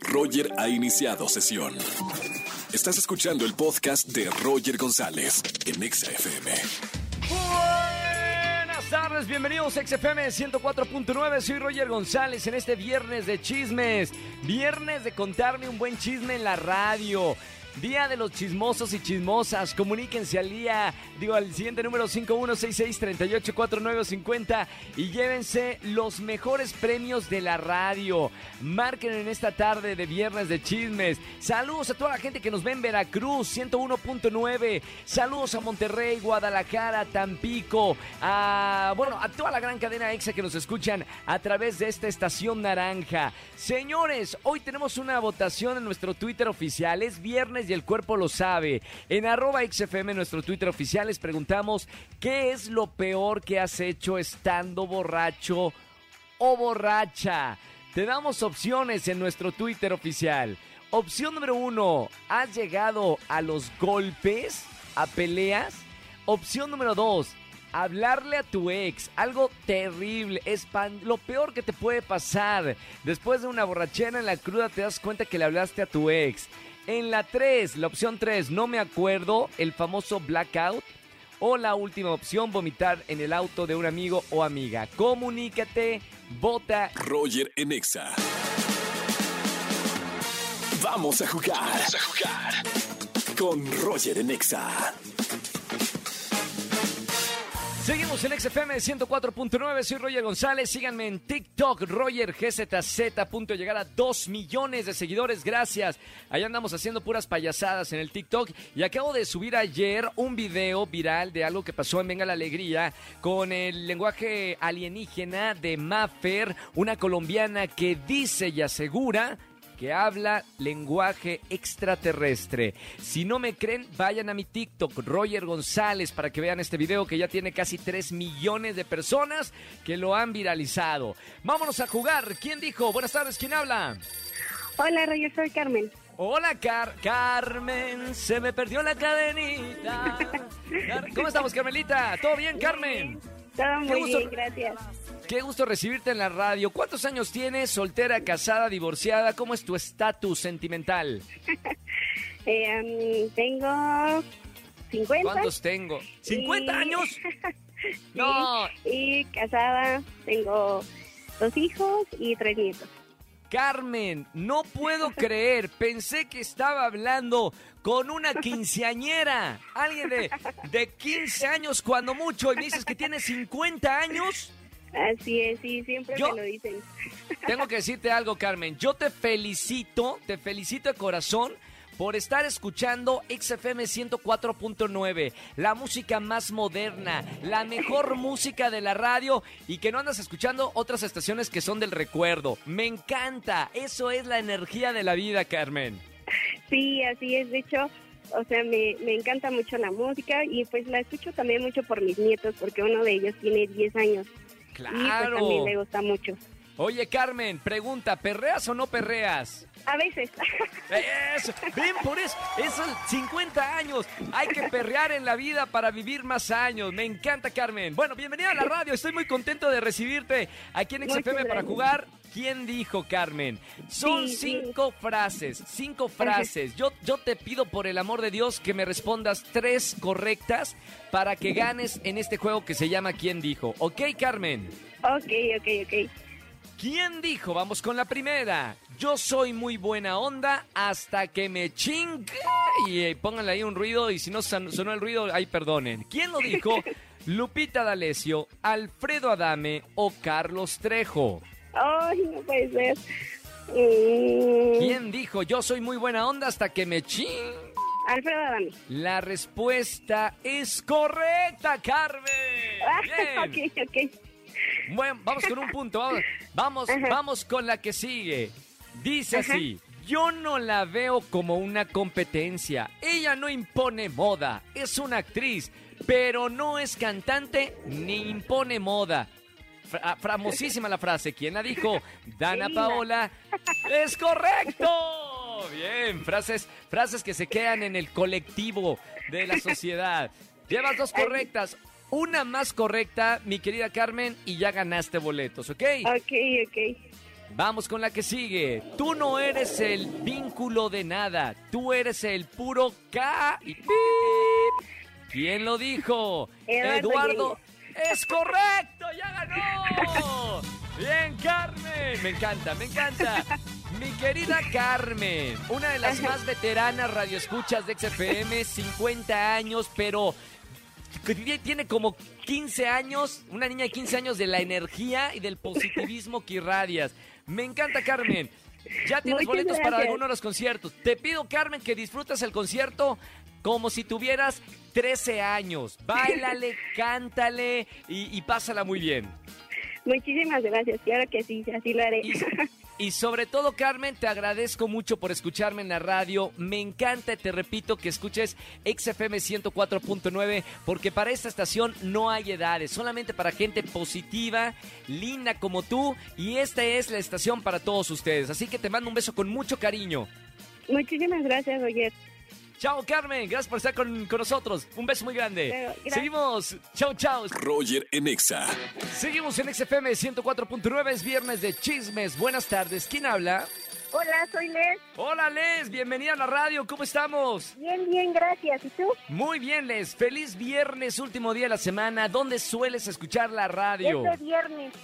Roger ha iniciado sesión. Estás escuchando el podcast de Roger González en Exa FM. Buenas tardes, bienvenidos a XFM 104.9. Soy Roger González en este viernes de chismes. Viernes de contarme un buen chisme en la radio. Día de los chismosos y chismosas. Comuníquense al día, digo, al siguiente número 5166384950 y llévense los mejores premios de la radio. Marquen en esta tarde de viernes de chismes. Saludos a toda la gente que nos ve en Veracruz, 101.9. Saludos a Monterrey, Guadalajara, Tampico, a, bueno, a toda la gran cadena EXA que nos escuchan a través de esta estación naranja. Señores, hoy tenemos una votación en nuestro Twitter oficial. Es viernes y el cuerpo lo sabe. En arroba XFM, nuestro Twitter oficial, les preguntamos qué es lo peor que has hecho estando borracho o borracha. Te damos opciones en nuestro Twitter oficial. Opción número uno, ¿has llegado a los golpes, a peleas? Opción número dos, hablarle a tu ex, algo terrible, lo peor que te puede pasar. Después de una borrachera en la cruda te das cuenta que le hablaste a tu ex. En la 3, la opción 3, no me acuerdo, el famoso blackout. O la última opción, vomitar en el auto de un amigo o amiga. Comunícate, vota. Roger en Exa. Vamos a jugar. Vamos a jugar. Con Roger en Exa. Seguimos en XFM 104.9, soy Roger González, síganme en TikTok, Roger GZZ, a punto de llegar a 2 millones de seguidores, gracias. Allá andamos haciendo puras payasadas en el TikTok y acabo de subir ayer un video viral de algo que pasó en Venga la Alegría con el lenguaje alienígena de Maffer, una colombiana que dice y asegura que habla lenguaje extraterrestre. Si no me creen, vayan a mi TikTok, Roger González, para que vean este video que ya tiene casi 3 millones de personas que lo han viralizado. Vámonos a jugar. ¿Quién dijo? Buenas tardes, ¿quién habla? Hola, Roger, soy Carmen. Hola, Car Carmen, se me perdió la cadenita. ¿Cómo estamos, Carmelita? ¿Todo bien, Carmen? Todo muy bien, gracias. Qué gusto recibirte en la radio. ¿Cuántos años tienes? ¿Soltera, casada, divorciada? ¿Cómo es tu estatus sentimental? eh, um, tengo 50. ¿Cuántos tengo? ¿50 y... años? sí, no. Y casada, tengo dos hijos y tres nietos. Carmen, no puedo creer, pensé que estaba hablando con una quinceañera, alguien de, de 15 años cuando mucho, y me dices que tiene 50 años. Así es, sí, siempre Yo- me lo dicen. Tengo que decirte algo, Carmen. Yo te felicito, te felicito de corazón por estar escuchando XFM 104.9, la música más moderna, la mejor música de la radio y que no andas escuchando otras estaciones que son del recuerdo. Me encanta, eso es la energía de la vida, Carmen. Sí, así es. De hecho, o sea, me, me encanta mucho la música y pues la escucho también mucho por mis nietos, porque uno de ellos tiene 10 años. Y pues Claro. también le gusta mucho. Oye, Carmen, pregunta, ¿perreas o no perreas? A veces. Eso, ven por eso, eso, 50 años. Hay que perrear en la vida para vivir más años. Me encanta, Carmen. Bueno, bienvenida a la radio. Estoy muy contento de recibirte aquí en XFM para jugar. ¿Quién dijo, Carmen? Son Sí, sí. cinco frases, cinco frases. Yo, yo te pido por el amor de Dios que me respondas tres correctas para que ganes en este juego que se llama ¿Quién dijo? ¿Ok, Carmen? ok, ok, ok. ¿Quién dijo? Vamos con la primera. Yo soy muy buena onda hasta que me ching. Y eh, pónganle ahí un ruido y si no son- sonó el ruido, ahí perdonen. ¿Quién lo dijo? Lupita D'Alessio, Alfredo Adame o Carlos Trejo. Ay, no puede ser. Mm, ¿Quién dijo? Yo soy muy buena onda hasta que me ching. Alfredo Adame. La respuesta es correcta, Carmen. Bien. ok, ok. Bueno, vamos con un punto. Vamos, vamos, con la que sigue. Dice Ajá. así. Yo no la veo como una competencia. Ella no impone moda. Es una actriz, pero no es cantante ni impone moda. Fra- famosísima la frase. ¿Quién la dijo? Dana. Paola. ¡Es correcto! Bien, frases, frases que se quedan en el colectivo de la sociedad. Llevas dos correctas. Una más correcta, mi querida Carmen, y ya ganaste boletos, ¿ok? Ok, ok. Vamos con la que sigue. Tú no eres el vínculo de nada. Tú eres el puro K y. ¿Quién lo dijo? Eduardo. Eduardo. Es correcto, ya ganó. Bien, Carmen. Me encanta, me encanta. Mi querida Carmen, una de las más veteranas radioescuchas de XFM, 50 años, pero tiene- como 15 años, una niña de 15 años de la energía y del positivismo que irradias. Me encanta, Carmen. Ya tienes Muchas boletos para alguno de los conciertos. Te pido, Carmen, que disfrutes el concierto como si tuvieras 13 años. Báilale, cántale y, y pásala muy bien. Muchísimas gracias, claro que sí, así lo haré. Y, y sobre todo, Carmen, te agradezco mucho por escucharme en la radio. Me encanta, te repito, que escuches XFM 104.9, porque para esta estación no hay edades, solamente para gente positiva, linda como tú, y esta es la estación para todos ustedes. Así que te mando un beso con mucho cariño. Muchísimas gracias, Roger. Chao, Carmen, gracias por estar con, con nosotros. Un beso muy grande. Gracias. Seguimos. Chao, chao. Roger en Exa. Seguimos en XFM 104.9, es viernes de chismes. Buenas tardes. ¿Quién habla? Hola, soy Les. Hola Les, bienvenida a la radio, ¿cómo estamos? Bien, bien, gracias. ¿Y tú? Muy bien Les, feliz viernes, último día de la semana, ¿dónde sueles escuchar la radio? Es de viernes.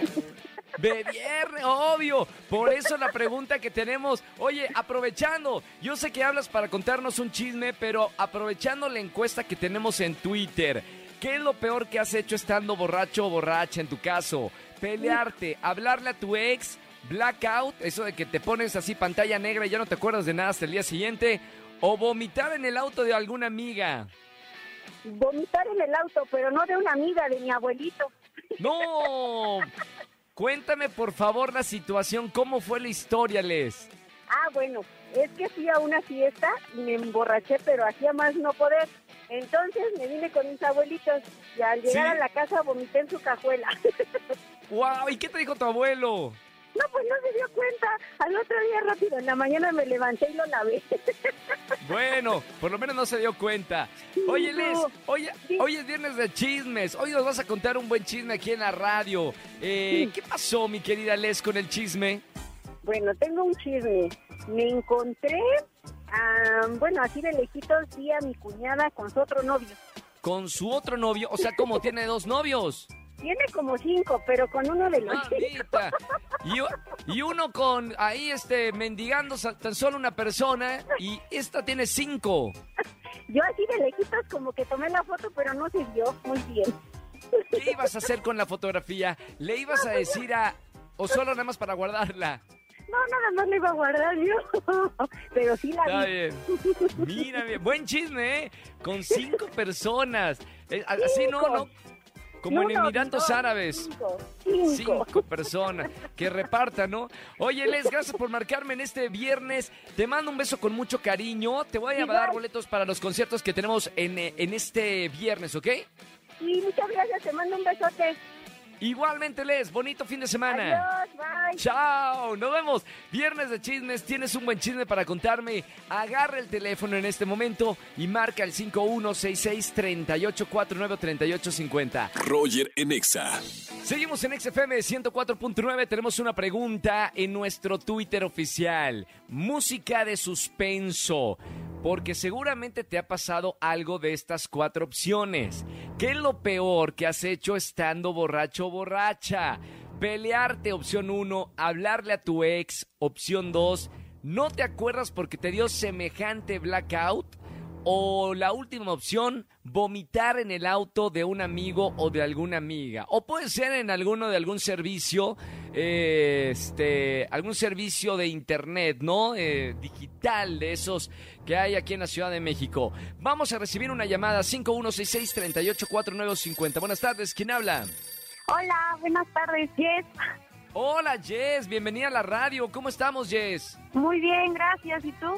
De viernes, obvio, por eso la pregunta que tenemos, oye, aprovechando, yo sé que hablas para contarnos un chisme, pero aprovechando la encuesta que tenemos en Twitter, ¿qué es lo peor que has hecho estando borracho o borracha en tu caso? Pelearte, hablarle a tu ex, blackout, eso de que te pones así pantalla negra y ya no te acuerdas de nada hasta el día siguiente, o vomitar en el auto de alguna amiga. Vomitar en el auto, pero no de una amiga, de mi abuelito. ¡No! Cuéntame por favor la situación, ¿cómo fue la historia, Les? Ah, bueno, es que fui a una fiesta y me emborraché, pero hacía más no poder. Entonces me vine con mis abuelitos y al llegar ¿Sí? a la casa vomité en su cajuela. ¡Wow! ¿Y qué te dijo tu abuelo? No, pues no se dio cuenta. Al otro día rápido, en la mañana me levanté y lo lavé. Bueno, por lo menos no se dio cuenta. Oye, Les, No. hoy, Sí. hoy es viernes de chismes. Hoy nos vas a contar un buen chisme aquí en la radio. Eh, ¿Qué pasó, mi querida Les, con el chisme? Bueno, tengo un chisme. Me encontré, ah, bueno, así de lejitos, vi a mi cuñada con su otro novio. Con su otro novio. O sea, ¿cómo tiene dos novios? Tiene como cinco, pero con uno de los cinco. Y, uno con ahí, este, mendigando tan solo una persona. Y esta tiene cinco. Yo así de lejitos como que tomé la foto, pero no se vio muy bien. ¿Qué ibas a hacer con la fotografía? ¿Le ibas a decir a... o solo nada más para guardarla? No, nada más la iba a guardar yo. Pero sí la Está vi. bien. Mira, bien. buen chisme, ¿eh? Con cinco personas. Eh, Así no, no. Como en Emiratos dos, Árabes. Cinco. Cinco. Cinco personas que repartan, ¿no? Oye, Les, gracias por marcarme en este viernes. Te mando un beso con mucho cariño. Te voy a Igual. dar boletos para los conciertos que tenemos en, eh, en este viernes, ¿ok? Y muchas gracias, te mando un besote. Igualmente, Les, bonito fin de semana. Adiós, bye. Chao, nos vemos. Viernes de chismes, tienes un buen chisme para contarme. Agarra el teléfono en este momento y marca el 5166-3849-3850. Roger en Exa. Seguimos en XFM 104.9. Tenemos una pregunta en nuestro Twitter oficial. Música de suspenso. Porque seguramente te ha pasado algo de estas cuatro opciones. ¿Qué es lo peor que has hecho estando borracho o borracha? Pelearte, opción 1. Hablarle a tu ex, opción 2. No te acuerdas porque te dio semejante blackout. O la última opción, vomitar en el auto de un amigo o de alguna amiga. O puede ser en alguno de algún servicio, eh, este, algún servicio de internet, ¿no? Eh, digital de esos que hay aquí en la Ciudad de México. Vamos a recibir una llamada 5166-384950. Buenas tardes, ¿quién habla? Hola, buenas tardes, Jess. Hola Jess, bienvenida a la radio. ¿Cómo estamos Jess? Muy bien, gracias. ¿Y tú?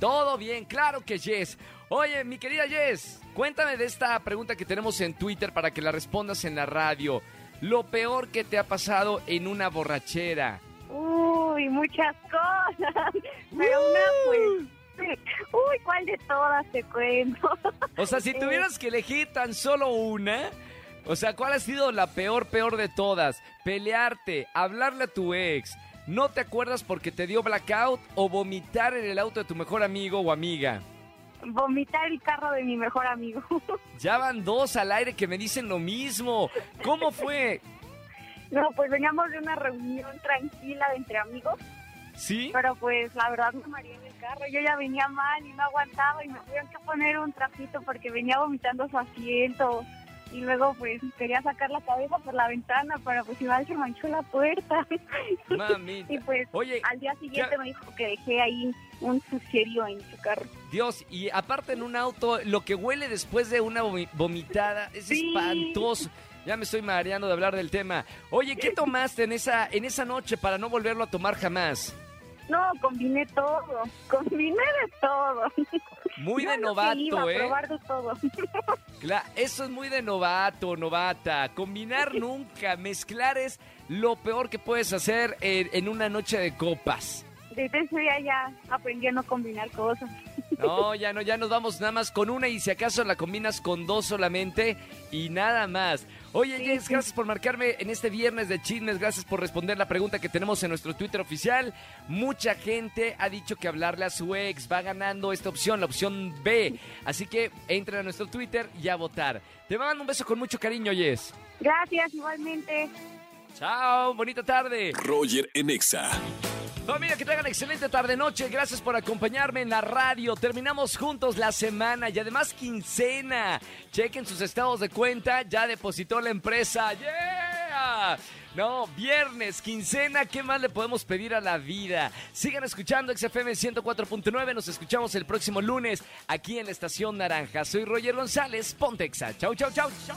Todo bien, claro que Jess. Oye, mi querida Jess, cuéntame de esta pregunta que tenemos en Twitter para que la respondas en la radio. Lo peor que te ha pasado en una borrachera. Uy, muchas cosas. Pero una, pues. Uy, ¿cuál de todas te cuento? O sea, si tuvieras que elegir tan solo una, o sea, ¿cuál ha sido la peor, peor de todas? Pelearte, hablarle a tu ex, ¿No te acuerdas porque te dio blackout o vomitar en el auto de tu mejor amigo o amiga? Vomitar el carro de mi mejor amigo. Ya van dos al aire que me dicen lo mismo. ¿Cómo fue? No, pues veníamos de una reunión tranquila entre amigos. ¿Sí? Pero pues la verdad me mareé en el carro. Yo ya venía mal y no aguantaba y me tuvieron que poner un trapito porque venía vomitando su asiento. Y luego pues quería sacar la cabeza por la ventana, pero pues igual se manchó la puerta. Mamita. y pues Oye, al día siguiente ¿qué- me dijo que dejé ahí un sucierio en su carro. Dios, y aparte en un auto, lo que huele después de una vomi- vomitada es Sí. espantoso. Ya me estoy mareando de hablar del tema. Oye, ¿qué tomaste en esa, en esa noche para no volverlo a tomar jamás? No, combiné todo, combiné de todo. Muy Yo de que novato, iba ¿eh? probar de todo. Eso es muy de novato, novata. Combinar nunca, mezclar es lo peor que puedes hacer en, en una noche de copas. Desde ese día ya aprendí a no combinar cosas. No, ya no, ya nos vamos nada más con una y si acaso la combinas con dos solamente y nada más. Oye, Sí, Jess, sí. gracias por marcarme en este viernes de chismes, gracias por responder la pregunta que tenemos en nuestro Twitter oficial. Mucha gente ha dicho que hablarle a su ex va ganando esta opción, la opción B. Así que entren a nuestro Twitter y a votar. Te mando un beso con mucho cariño, Jess. Gracias, igualmente. Chao, bonita tarde. Roger en Exa. Familia, que tengan excelente tarde-noche. Gracias por acompañarme en la radio. Terminamos juntos la semana y además quincena. Chequen sus estados de cuenta. Ya depositó la empresa. ¡Yeah! No, viernes, quincena, ¿qué más le podemos pedir a la vida? Sigan escuchando XFM 104.9, nos escuchamos el próximo lunes aquí en la Estación Naranja. Soy Roger González, Pontexa. Chau, chau, chau, chau.